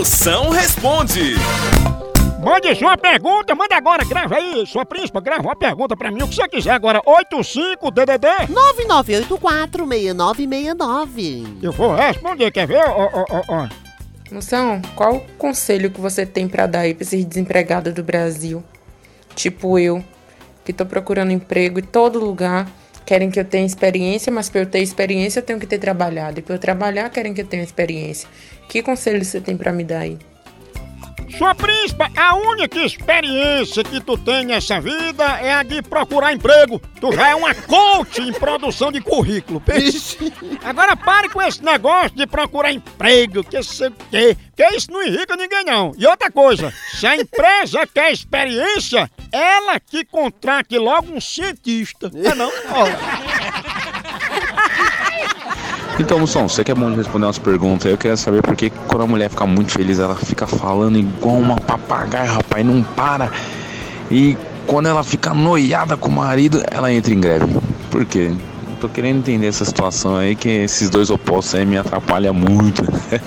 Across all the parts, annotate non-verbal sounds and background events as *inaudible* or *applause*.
Moção responde. Mande sua pergunta, manda agora, grava aí, sua príncipa, grava uma pergunta pra mim, o que você quiser agora, 85DDD, 99846969. eu vou responder, quer ver? Ó, ó, ó, ó. Moção, qual o conselho que você tem pra dar aí pra esses desempregados do Brasil? Tipo eu, que tô procurando emprego em todo lugar. Querem que eu tenha experiência, mas pra eu ter experiência eu tenho que ter trabalhado. E pra eu trabalhar, querem que eu tenha experiência. Que conselho você tem pra me dar aí? Sua príncipa, a única experiência que tu tem nessa vida é a de procurar emprego. Tu já é uma coach em produção de currículo. Ixi. Agora pare com esse negócio de procurar emprego, que sei o quê, que isso não enrica ninguém não. E outra coisa, se a empresa quer experiência, ela que contrate logo um cientista. É não? Então, Moção, você que é bom de responder umas perguntas, eu queria saber por que quando a mulher fica muito feliz, ela fica falando igual uma papagaia, rapaz, não para. E quando ela fica noiada com o marido, ela entra em greve. Por quê? Tô querendo entender essa situação aí, que esses dois opostos aí me atrapalham muito.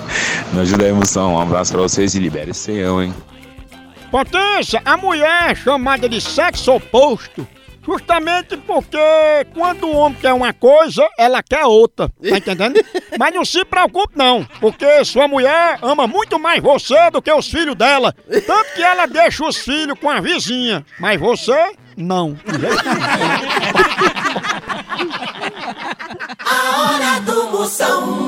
*laughs* me ajuda aí, Moção. Um abraço pra vocês e libere esse ceião, hein? Potência, a mulher é chamada de sexo oposto. Justamente porque quando o homem quer uma coisa, ela quer outra. Tá entendendo? *laughs* Mas não se preocupe não, porque sua mulher ama muito mais você do que os filhos dela. Tanto que ela deixa os filhos com a vizinha. Mas você, não. *laughs* A hora do Moção.